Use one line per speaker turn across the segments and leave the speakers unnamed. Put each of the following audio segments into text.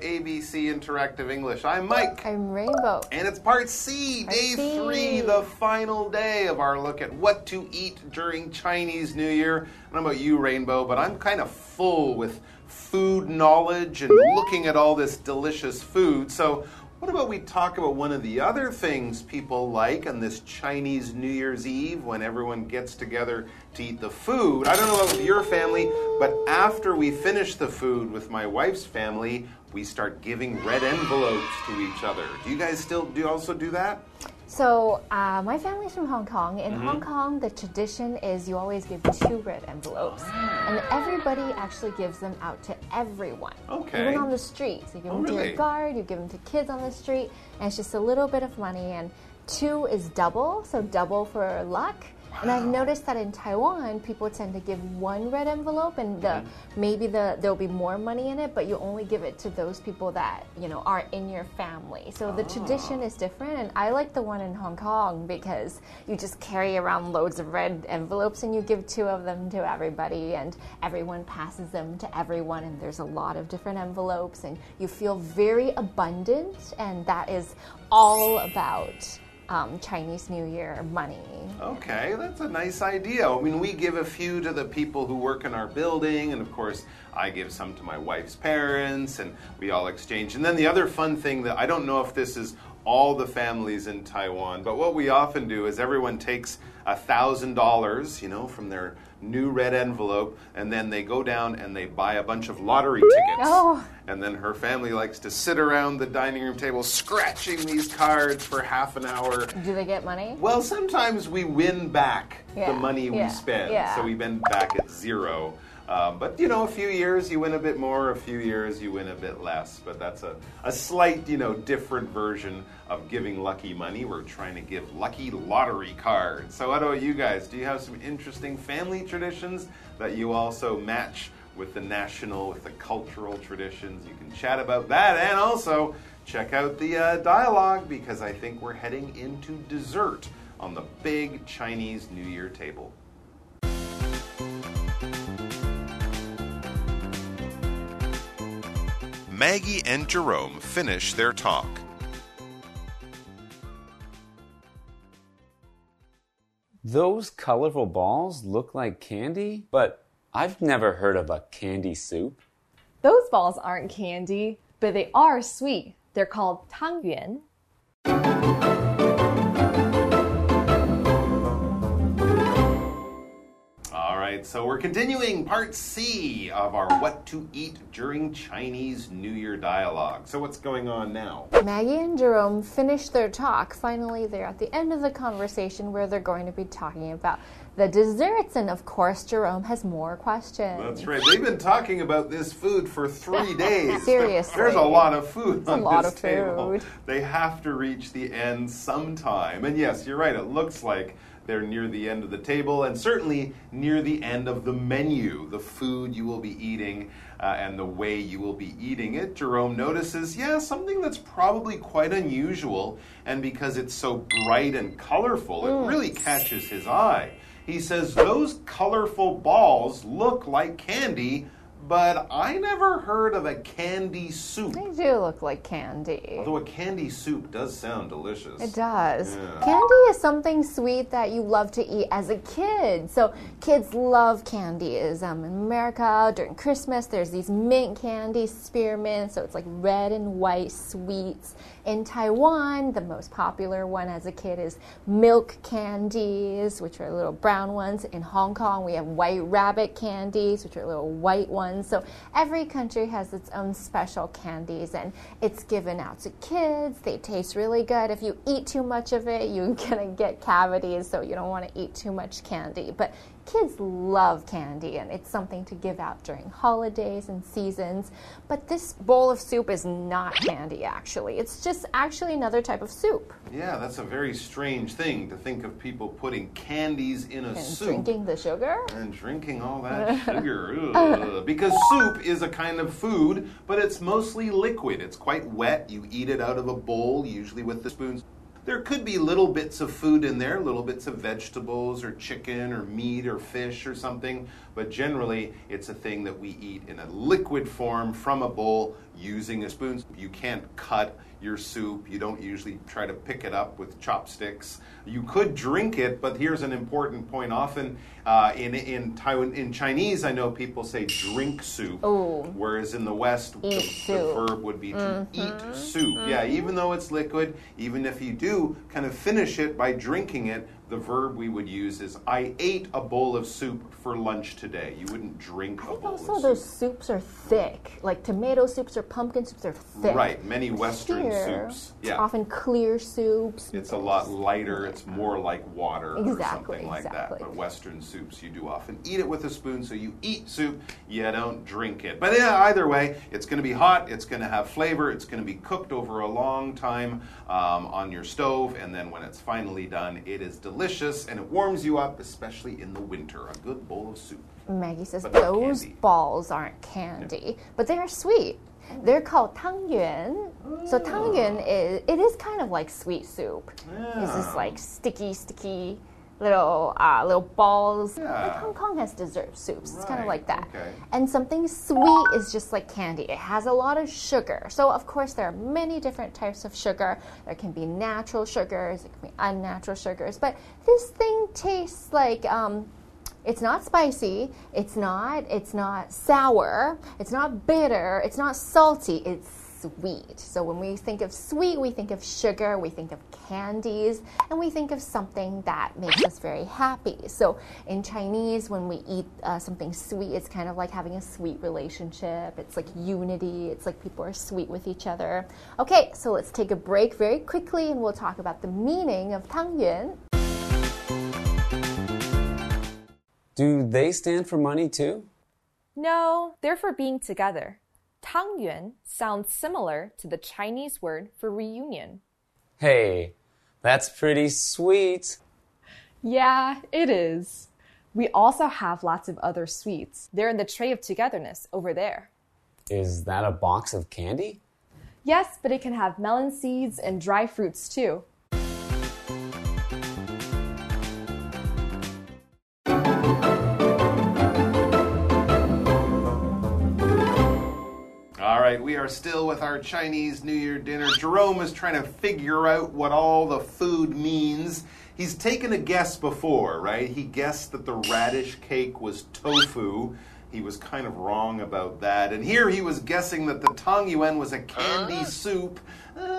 everyone. Welcome to ABC Interactive English. I'm Mike.
I'm Rainbow.
And it's part C,
Part
day
C.
three, the final day of our look at what to eat during Chinese New Year. I don't know about you, Rainbow, but I'm kind of full with food knowledge and looking at all this delicious food. So, what about we talk about one of the other things people like on this Chinese New Year's Eve when everyone gets together to eat the food? I don't know about your family, but after we finish the food with my wife's family, we start giving red envelopes to each other. Do you guys still do also do that?
So, uh, my family's from Hong Kong.
Mm-hmm.
In Hong Kong, the tradition is you always give two red envelopes. And everybody actually gives them out to everyone.
Okay.
Even on the street. So, you give
Oh,
them to
really?
your guard, you give them to kids on the street, and it's just a little bit of money. And two is double, so double for luck. And I've noticed that in Taiwan, people tend to give one red envelope, and the,
Mm-hmm.
maybe the there'll be more money in it, but you only give it to those people that you know are in your family. So the tradition is different, and I like the one in Hong Kong because you just carry around loads of red envelopes and you give two of them to everybody, and everyone passes them to everyone, and there's a lot of different envelopes, and you feel very abundant, and that is all about um, Chinese New Year money.
Okay, that's a nice idea. I mean, we give a few to the people who work in our building, and of course, I give some to my wife's parents, and we all exchange. And then the other fun thing that I don't know if this is all the families in Taiwan, but what we often do is everyone takes a thousand dollars, you know, from their new red envelope, and then they go down and they buy a bunch of lottery tickets.
Oh.
And then her family likes to sit around the dining room table scratching these cards for half an hour.
Do they get money?
Well, sometimes we win back the money we
yeah,
spend.
yeah.
So we win back at zero. Um, but you know, a few years you win a bit more, a few years you win a bit less. But that's a, a slight, you know, different version of giving lucky money. We're trying to give lucky lottery cards. So, what about you guys? Do you have some interesting family traditions that you also match with the national, with the cultural traditions? You can chat about that and also check out the uh, dialogue because I think we're heading into dessert on the big Chinese New Year table. Maggie and Jerome finish their talk.
Those colorful balls look like candy, but I've never heard of a candy soup.
Those balls aren't candy, but they are sweet. They're called tangyuan.
Right, so we're continuing part C of our What to Eat During Chinese New Year dialogue. So, what's going on now?
Maggie and Jerome finish their talk. Finally, they're at the end of the conversation where they're going to be talking about the desserts. And of course, Jerome has more questions.
That's right. They've been talking about this food for three days.
Seriously.
There's a lot of food on
lot
this
of
table.
food.
They have to reach the end sometime. And yes, you're right. It looks like they're near the end of the table and certainly near the end of the menu, the food you will be eating uh, and the way you will be eating it. Jerome notices, yeah, something that's probably quite unusual. And because it's so bright and colorful, it really catches his eye. He says, Those colorful balls look like candy, but I never heard of a candy soup.
They do look like candy.
Although a candy soup does sound delicious.
It does.
Yeah.
Candy is something sweet that you love to eat as a kid. So kids love candy. Is um, in America during Christmas, there's these mint candy, spearmint. So it's like red and white sweets. In Taiwan, the most popular one as a kid is milk candies, which are little brown ones. In Hong Kong, we have white rabbit candies, which are little white ones. So every country has its own special candies, and it's given out to kids. They taste really good. If you eat too much of it, you're gonna get cavities, so you don't want to eat too much candy. But kids love candy, and it's something to give out during holidays and seasons. But this bowl of soup is not candy, actually. It's just actually another type of soup.
Yeah, that's a very strange thing to think of people putting candies in a
And
soup.
drinking the sugar?
and drinking all that sugar. Ugh. Because soup is a kind of food, but it's mostly liquid. It's quite wet. You eat it out of a bowl, usually with the spoons. There could be little bits of food in there, little bits of vegetables or chicken or meat or fish or something, but generally it's a thing that we eat in a liquid form from a bowl using a spoon. You can't cut your soup. You don't usually try to pick it up with chopsticks. You could drink it, but here's an important point. Often uh, in in Taiwan, in Chinese, I know people say drink soup,
Ooh.
whereas in the West, the, the verb would be to eat soup. Yeah, even though it's liquid, even if you do kind of finish it by drinking it, the verb we would use is I ate a bowl of soup for lunch today. You wouldn't drink
I
a bowl
also
of
those
soup.
soups are thick. Like tomato soups or pumpkin soups are thick.
Right, many Western
Here,
soups.
it's
Yeah.
often clear soups.
It's a lot lighter. It's more like water or
Exactly,
something like
exactly.
that. But Western soups, you do often eat it with a spoon. So you eat soup, you don't drink it. But yeah, either way, it's going to be hot. It's going to have flavor. It's going to be cooked over a long time um, on your stove, and then when it's finally done, it is delicious and it warms you up, especially in the winter. A good bowl of soup.
Maggie says
But
those
candy.
balls aren't candy, but they are sweet. Oh. They're called tangyuan. So oh. tangyuan is it is kind of like sweet soup. It's just like sticky, sticky little uh, little balls. Like
Yeah.
Hong Kong has dessert soups. It's kind of like that.
okay.
And something sweet is just like candy. It has a lot of sugar. So of course there are many different types of sugar. There can be natural sugars. It can be unnatural sugars. But this thing tastes like. Um, it's not spicy. It's not. It's not sour. It's not bitter. It's not salty. It's sweet. So when we think of sweet, we think of sugar. We think of candies, and we think of something that makes us very happy. So in Chinese, when we eat uh, something sweet, it's kind of like having a sweet relationship. It's like unity. It's like people are sweet with each other. Okay, so let's take a break very quickly, and we'll talk about the meaning of tangyuan.
Do they stand for money too?
No, they're for being together. Tangyuan sounds similar to the Chinese word for reunion.
Hey, that's pretty sweet.
Yeah, it is. We also have lots of other sweets. They're in the tray of togetherness over there.
Is that a box of candy?
Yes, but it can have melon seeds and dry fruits too.
Are still with our Chinese New Year dinner. Jerome is trying to figure out what all the food means. He's taken a guess before, right? He guessed that the radish cake was tofu. He was kind of wrong about that. And here he was guessing that the tang yuan was a candy soup. Uh,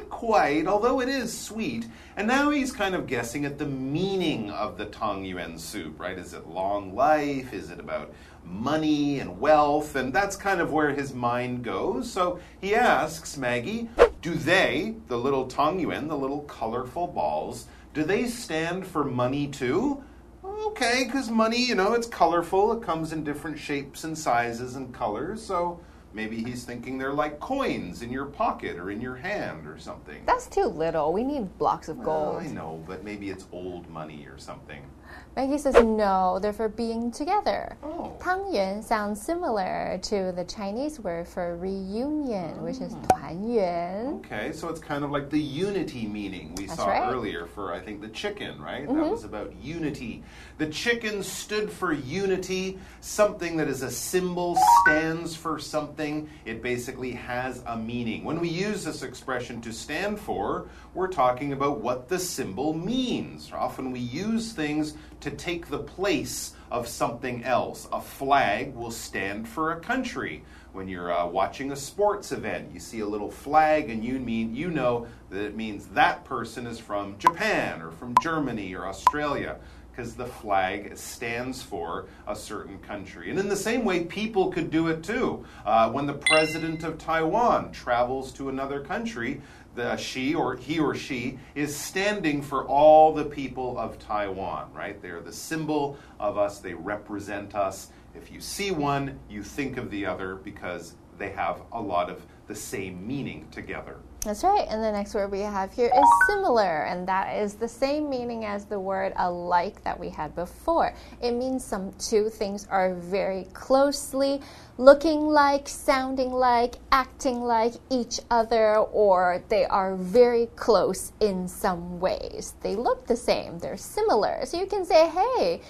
not quite, although it is sweet. And now he's kind of guessing at the meaning of the tang yuan soup, right? Is it long life? Is it about money and wealth? And that's kind of where his mind goes. So he asks Maggie, do they, the little tang yuan, the little colorful balls, do they stand for money too? Okay, because money, you know, it's colorful. It comes in different shapes and sizes and colors. So maybe he's thinking they're like coins in your pocket or in your hand or something.
That's too little. We need blocks of
Well,
gold.
I know, but maybe it's old money or something.
Maggie says no, they're for being together.
Oh.
Tangyuan sounds similar to the Chinese word for reunion, which is hmm. 团圆.
Okay, so it's kind of like the unity meaning we
That's
saw
right.
earlier for, I think, the chicken, right? That mm-hmm. was about unity. The chicken stood for unity, something that is a symbol, stands for something. It basically has a meaning. When we use this expression to stand for, we're talking about what the symbol means. Often we use things to take the place of something else. A flag will stand for a country. When you're uh, watching a sports event, you see a little flag, and you mean you know that it means that person is from Japan or from Germany or Australia, because the flag stands for a certain country. And in the same way, people could do it too. Uh, when the president of Taiwan travels to another country, the she or he or she is standing for all the people of Taiwan, right? They're the symbol of us, they represent us. If you see one, you think of the other because they have a lot of the same meaning together.
That's right. And the next word we have here is similar, and that is the same meaning as the word alike that we had before. It means some two things are very closely looking like, sounding like, acting like each other, or they are very close in some ways. They look the same, they're similar. So you can say, hey,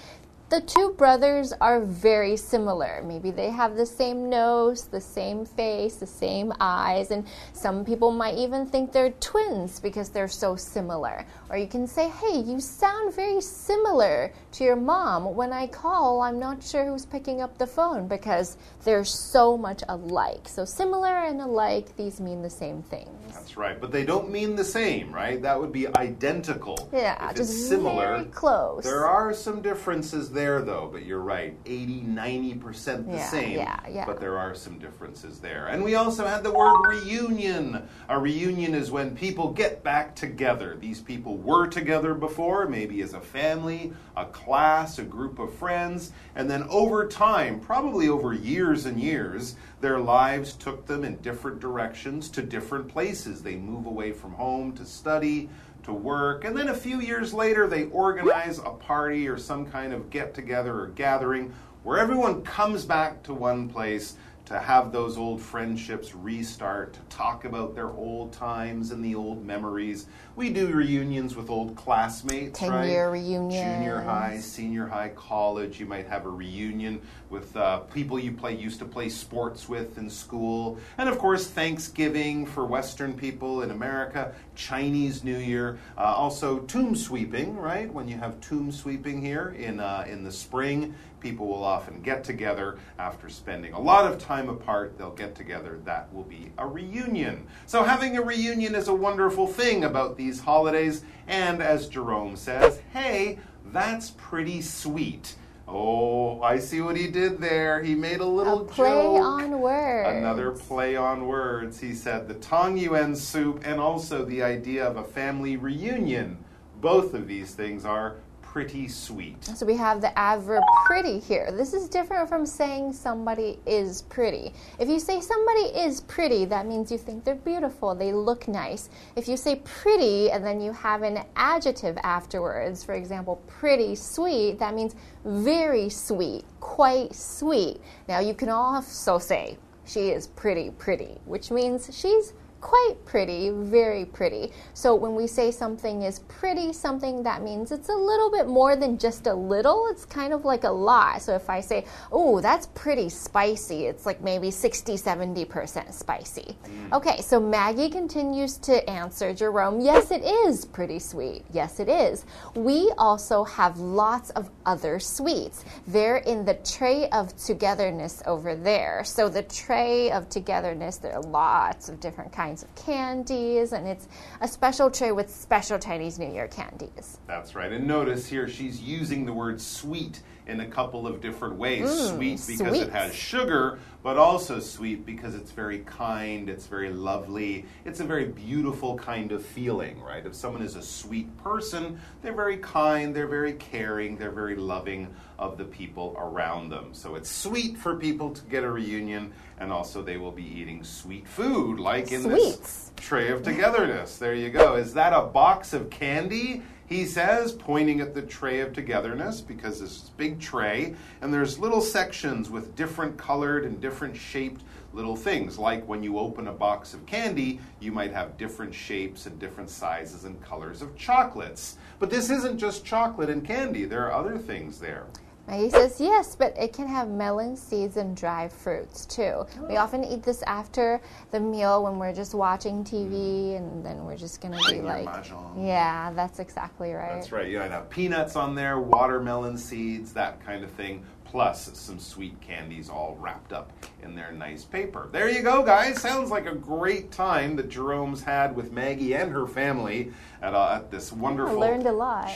the two brothers are very similar. Maybe they have the same nose, the same face, the same eyes, and some people might even think they're twins because they're so similar. Or you can say, hey, you sound very similar to your mom. When I call, I'm not sure who's picking up the phone because they're so much alike. So, similar and alike, these mean the same things.
That's right, but they don't mean the same, right? That would be identical.
Yeah, just
similar.
very close.
There are some differences there, though, but you're right. 80, 90% the
Yeah,
same.
yeah, yeah.
But there are some differences there. And we also had the word reunion. A reunion is when people get back together. These people were together before, maybe as a family, a class, a group of friends, and then over time, probably over years and years, their lives took them in different directions to different places. They move away from home to study, to work, and then a few years later, they organize a party or some kind of get together or gathering where everyone comes back to one place to have those old friendships restart, to talk about their old times and the old memories. We do reunions with old classmates,
10
right?
year
Junior high, senior high, college. You might have a reunion with uh, people you play used to play sports with in school, and of course Thanksgiving for Western people in America, Chinese New Year, uh, also tomb sweeping, right? When you have tomb sweeping here in uh, in the spring, people will often get together after spending a lot of time apart. They'll get together. That will be a reunion. So having a reunion is a wonderful thing about these holidays, and as Jerome says, hey, that's pretty sweet. Oh, I see what he did there. He made a
A
little
play
joke.
on words.
Another play on words. He said the Tong Yuan soup and also the idea of a family reunion. Both of these things are pretty sweet.
So we have the adverb pretty here. This is different from saying somebody is pretty. If you say somebody is pretty, that means you think they're beautiful, they look nice. If you say pretty and then you have an adjective afterwards, for example, pretty sweet, that means very sweet, quite sweet. Now you can also say she is pretty pretty, which means she's quite pretty, very pretty. So when we say something is pretty something, that means it's a little bit more than just a little. It's kind of like a lot. So if I say, oh, that's pretty spicy, it's like maybe 60, 70% spicy. Mm. Okay, so Maggie continues to answer Jerome, yes, it is pretty sweet. Yes, it is. We also have lots of other sweets. They're in the tray of togetherness over there. So the tray of togetherness, there are lots of different kinds of candies, and it's a special tray with special Chinese New Year candies.
That's right. And notice here she's using the word sweet in a couple of different ways. Mm, sweet because it has sugar, but also sweet because it's very kind, it's very lovely, it's a very beautiful kind of feeling, right? If someone is a sweet person, they're very kind, they're very caring, they're very loving of the people around them. So it's sweet for people to get a reunion, and also they will be eating sweet food, like in
Sweets.
this tray of togetherness. There you go. Is that a box of candy? He says, pointing at the tray of togetherness, because this is big tray, and there's little sections with different colored and different shaped little things. Like when you open a box of candy, you might have different shapes and different sizes and colors of chocolates. But this isn't just chocolate and candy, there are other things there.
Maggie says, yes, but it can have melon seeds and dried fruits too. We oh. often eat this after the meal when we're just watching TV mm-hmm. and then we're just going to be like,
mahjong.
yeah, that's exactly right.
That's right. You might have peanuts on there, watermelon seeds, that kind of thing, plus some sweet candies all wrapped up in their nice paper. There you go, guys. Sounds like a great time that Jerome's had with Maggie and her family at, uh, at this wonderful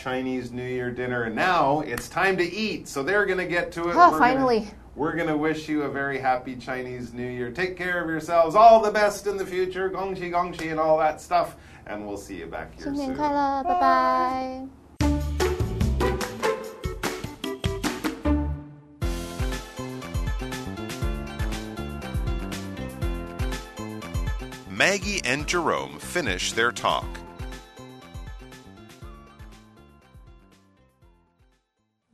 Chinese New Year dinner. And now it's time to eat, so they're going to get to it.
Oh,
We're
finally.
Gonna, we're going to wish you a very happy Chinese New Year. Take care of yourselves. All the best in the future. Gongxi, gongxi, and all that stuff. And we'll see you back here soon.
Bye. bye.
Maggie and Jerome finish their talk.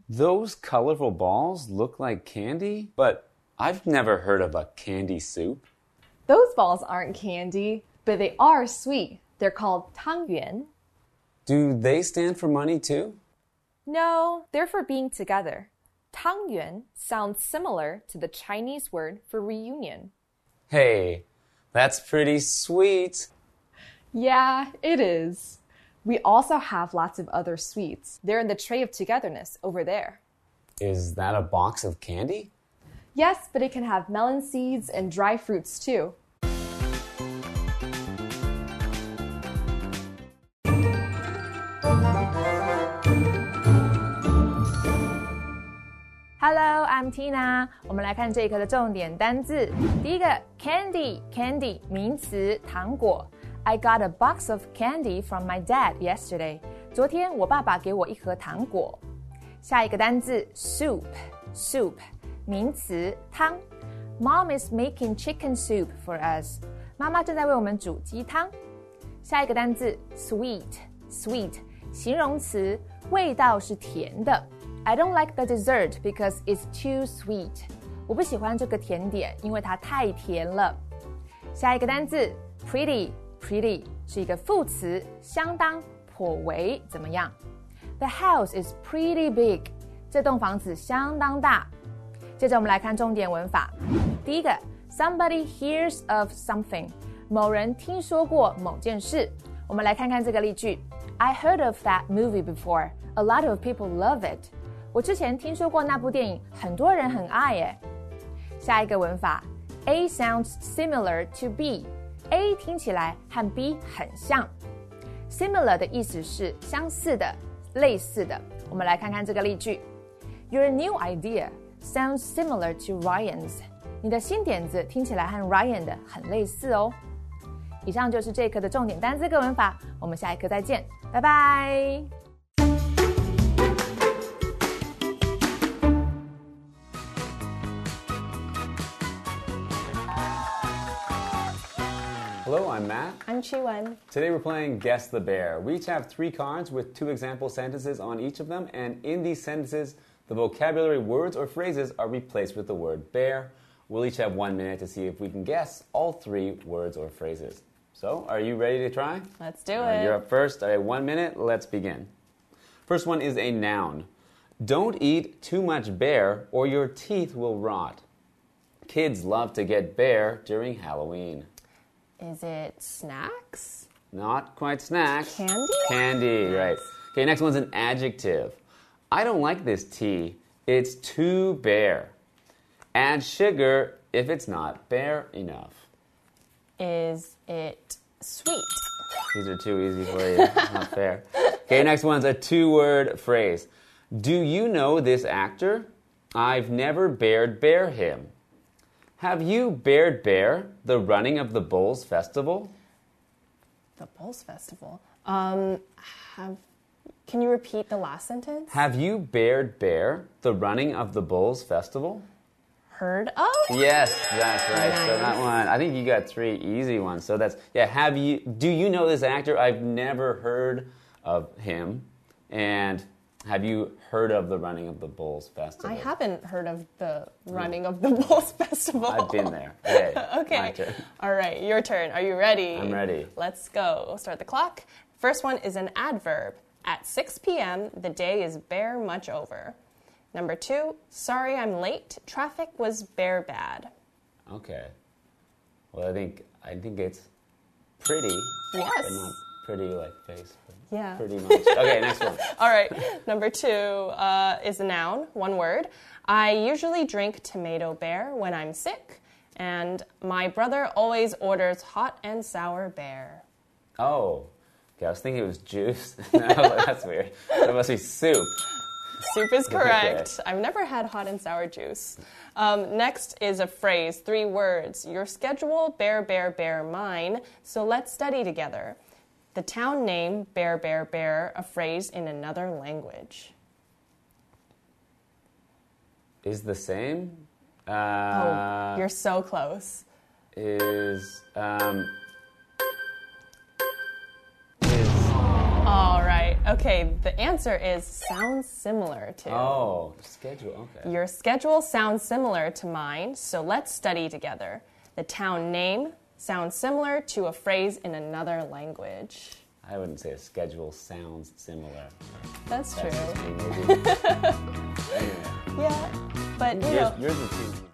Those colorful balls look like candy, but I've never heard of a candy soup.
Those balls aren't candy, but they are sweet. They're called tangyuan.
Do they stand for money too?
No, they're for being together. Tangyuan sounds similar to the Chinese word for reunion.
Hey, that's pretty sweet.
Yeah, it is. We also have lots of other sweets. They're in the tray of togetherness over there.
Is that a box of candy?
Yes, but it can have melon seeds and dry fruits too.
Hello, I'm Tina。我们来看这一课的重点单字。第一个，candy，candy 名词，糖果。I got a box of candy from my dad yesterday。昨天我爸爸给我一盒糖果。下一个单字，soup，soup 名词，汤。Mom is making chicken soup for us。妈妈正在为我们煮鸡汤。下一个单字，sweet，sweet 形容词，味道是甜的。 I don't like the dessert because it's too sweet。我不喜欢这个甜点，因为它太甜了。下一个单字，pretty，pretty 是一个副词，相当、颇为怎么样？The house is pretty big。这栋房子相当大。接着我们来看重点文法。第一个，somebody hears of something，某人听说过某件事。我们来看看这个例句：I heard of that movie before. A lot of people love it. 我之前听说过那部电影，很多人很爱耶。下一个文法，A sounds similar to B，A 听起来和 B 很像。Similar 的意思是相似的、类似的。我们来看看这个例句：Your new idea sounds similar to Ryan's。你的新点子听起来和 Ryan 的很类似哦。以上就是这一课的重点单词跟文法，我们下一课再见，拜拜。
Hello, I'm Matt.
I'm Chi Wen.
Today we're playing Guess the Bear. We each have three cards with two example sentences on each of them, and in these sentences, the vocabulary words or phrases are replaced with the word bear. We'll each have one minute to see if we can guess all three words or phrases. So, are you ready to try?
Let's do
right,
it.
you're up first. All right, one minute. Let's begin. First one is a noun. Don't eat too much bear or your teeth will rot. Kids love to get bear during Halloween.
Is it snacks?
Not quite snacks.
Candy?
Candy, right. Okay, next one's an adjective. I don't like this tea. It's too bare. Add sugar if it's not bare enough.
Is it sweet?
These are too easy for you. not fair. Okay, next one's a two word phrase. Do you know this actor? I've never bared bear him. Have you bared bear the running of the Bulls Festival?
The Bulls Festival. Um, have. Can you repeat the last sentence?
Have you bared bear the running of the Bulls Festival?
Heard of?
Yes, that's right. So that one, I think you got three easy ones. So that's yeah. Have you? Do you know this actor? I've never heard of him. And have you heard of the running of the Bulls Festival?
I haven't heard of the running of the Bulls Festival.
I've been there. Okay. My
okay. All right, your turn. Are you ready?
I'm ready.
Let's go. Start the clock. First one is an adverb. At 6 p.m., the day is bare much over. Number two, sorry I'm late. Traffic was bare bad.
Okay. Well, I think I think it's pretty.
Yes.
Pretty like face.
Yeah.
Pretty much. Okay. Next one.
All right. Number two uh, is a noun, one word. I usually drink tomato bear when I'm sick, and my brother always orders hot and sour bear.
Oh. Okay. I was thinking it was juice. I was like, That's weird. It must be soup.
Soup is correct. I've never had hot and sour juice. Um, next is a phrase, three words. Your schedule, bear, bear, bear, mine. So let's study together. The town name, Bear Bear Bear, a phrase in another language.
Is the same? Uh, oh,
you're so close.
Is. Um, is. All right.
Okay, the answer is sounds similar to.
Oh, schedule. Okay.
Your schedule sounds similar to mine, so let's study together. The town name, sounds similar to a phrase in another language.
I wouldn't say a schedule sounds similar.
That's true.
That's just me, maybe. anyway,
Yeah, but you know.
yours, yours is too.